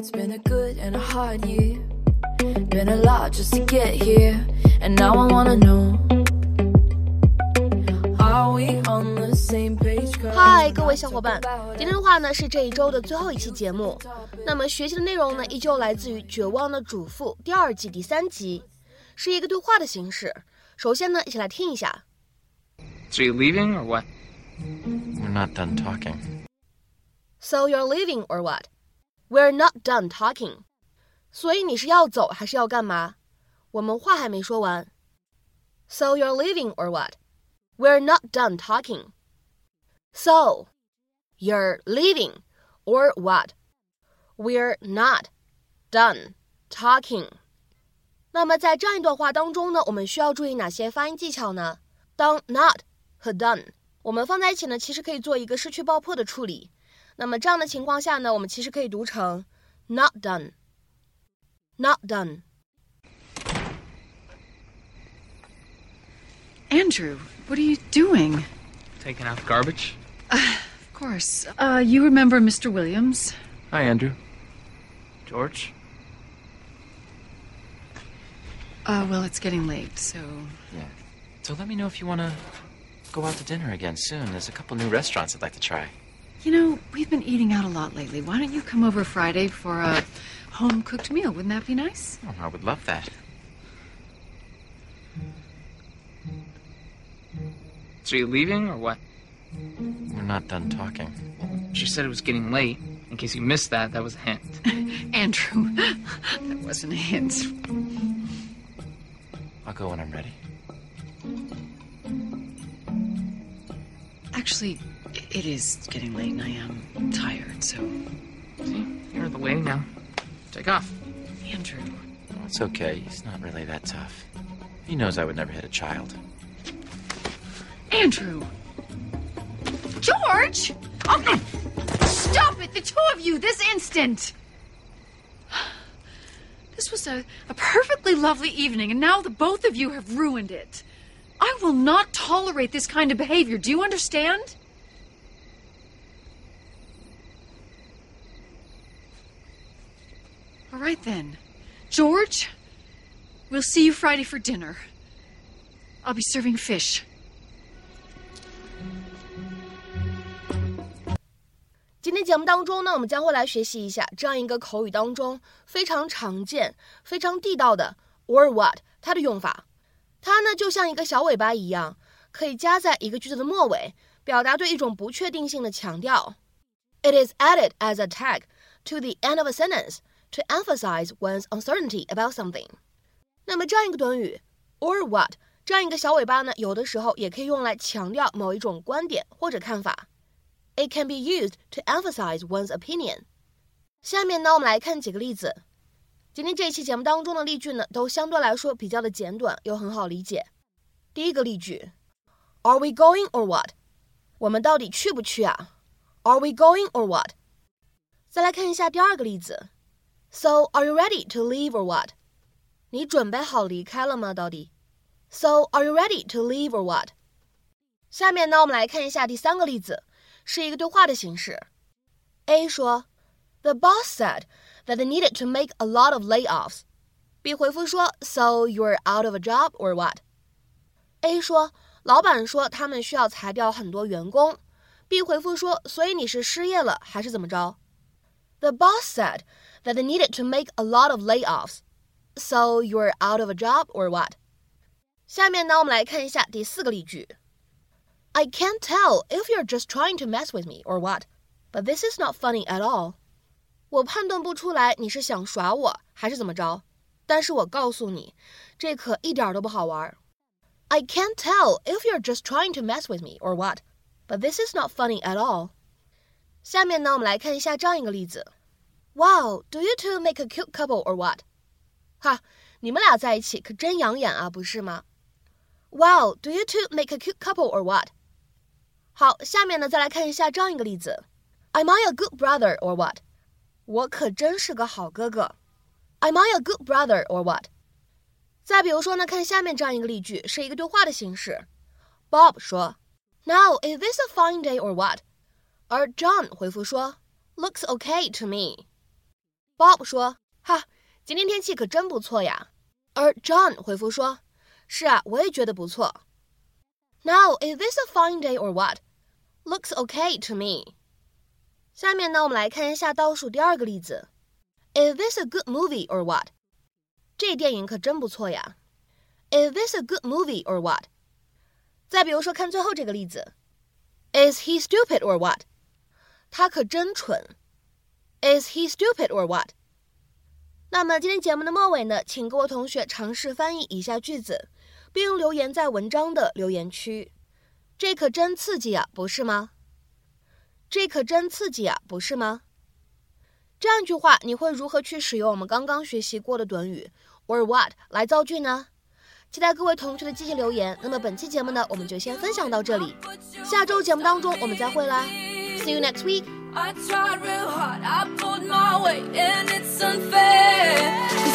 It's been a good and a hard year. Been a lot just to get here. And now I wanna know. Are we on the same page? 嗨，各位小伙伴，今天的话呢是这一周的最后一期节目。那么学习的内容呢，依旧来自于《绝望的主妇》第二季第三集，是一个对话的形式。首先呢，一起来听一下。 So you leaving or what? We're not done talking. So you're leaving or what? We're not done talking. 所以你是要走还是要干嘛？我们话还没说完。So you're leaving or what? We're not done talking. So you're leaving or what? We're not done talking. 那么在这样一段话当中呢，我们需要注意哪些发音技巧呢？当 not 和 done 我们放在一起呢，其实可以做一个失去爆破的处理。 那么这样的情况下呢，我们其实可以读成 not done，not done。 Andrew, what are you doing? Taking out the garbage? Of course. Uh, you remember Mr. Williams? Hi, Andrew. George? Uh, well, it's getting late, so. Yeah. So let me know if you want to go out to dinner again soon. There's a couple new restaurants I'd like to try. You know, we've been eating out a lot lately. Why don't you come over Friday for a home cooked meal? Wouldn't that be nice? Oh, I would love that. So you leaving or what? We're not done talking. She said it was getting late. In case you missed that, that was a hint. Andrew, that wasn't a hint. I'll go when I'm ready. Actually, i- it is getting late and I am tired, so. See? You're the way now. Take off. Andrew. Oh, it's okay. He's not really that tough. He knows I would never hit a child. Andrew! George! Oh, stop it, the two of you, this instant! This was a, a perfectly lovely evening, and now the both of you have ruined it. I will not tolerate this kind of behavior. Do you understand? right then. George, we'll see you Friday for dinner. I'll be serving fish. 今天节目当中呢，我们将会来学习一下这样一个口语当中非常常见、非常地道的 or what 它的用法。它呢就像一个小尾巴一样，可以加在一个句子的末尾，表达对一种不确定性的强调。It is added as a tag to the end of a sentence to emphasize one's uncertainty about something。那么这样一个短语 or what 这样一个小尾巴呢，有的时候也可以用来强调某一种观点或者看法。It can be used to emphasize one's opinion。下面呢，我们来看几个例子。今天这一期节目当中的例句呢，都相对来说比较的简短又很好理解。第一个例句，Are we going or what？我们到底去不去啊？Are we going or what？再来看一下第二个例子，So are you ready to leave or what？你准备好离开了吗？到底？So are you ready to leave or what？下面呢，我们来看一下第三个例子。是一个对话的形式。A 说，The boss said that they needed to make a lot of layoffs。B 回复说，So you're out of a job or what？A 说，老板说他们需要裁掉很多员工。B 回复说，所以你是失业了还是怎么着 ？The boss said that they needed to make a lot of layoffs。So you're out of a job or what？下面呢，我们来看一下第四个例句。I can't tell if you're just trying to mess with me or what, but this is not funny at all. 我判断不出来你是想耍我还是怎么着，但是我告诉你，这可一点都不好玩。I can't tell if you're just trying to mess with me or what, but this is not funny at all. 下面呢，我们来看一下这样一个例子。Wow, do you two make a cute couple or what? 哈，你们俩在一起可真养眼啊，不是吗？Wow, do you two make a cute couple or what? 好，下面呢，再来看一下这样一个例子：Am I a good brother or what？我可真是个好哥哥。Am I a good brother or what？再比如说呢，看下面这样一个例句，是一个对话的形式。Bob 说：“Now is this a fine day or what？” 而 John 回复说：“Looks okay to me。” Bob 说：“哈，今天天气可真不错呀。”而 John 回复说：“是啊，我也觉得不错。” Now, is this a fine day or what? Looks okay to me. 下面呢，我们来看一下倒数第二个例子。Is this a good movie or what? 这电影可真不错呀。Is this a good movie or what? 再比如说，看最后这个例子。Is he stupid or what? 他可真蠢。Is he stupid or what? 那么今天节目的末尾呢，请各位同学尝试翻译以下句子，并留言在文章的留言区。这可真刺激啊，不是吗？这可真刺激啊，不是吗？这样一句话，你会如何去使用我们刚刚学习过的短语 or what 来造句呢？期待各位同学的积极留言。那么本期节目呢，我们就先分享到这里。下周节目当中我们再会啦 See you next week. I tried real hard, I pulled my weight, and it's unfair.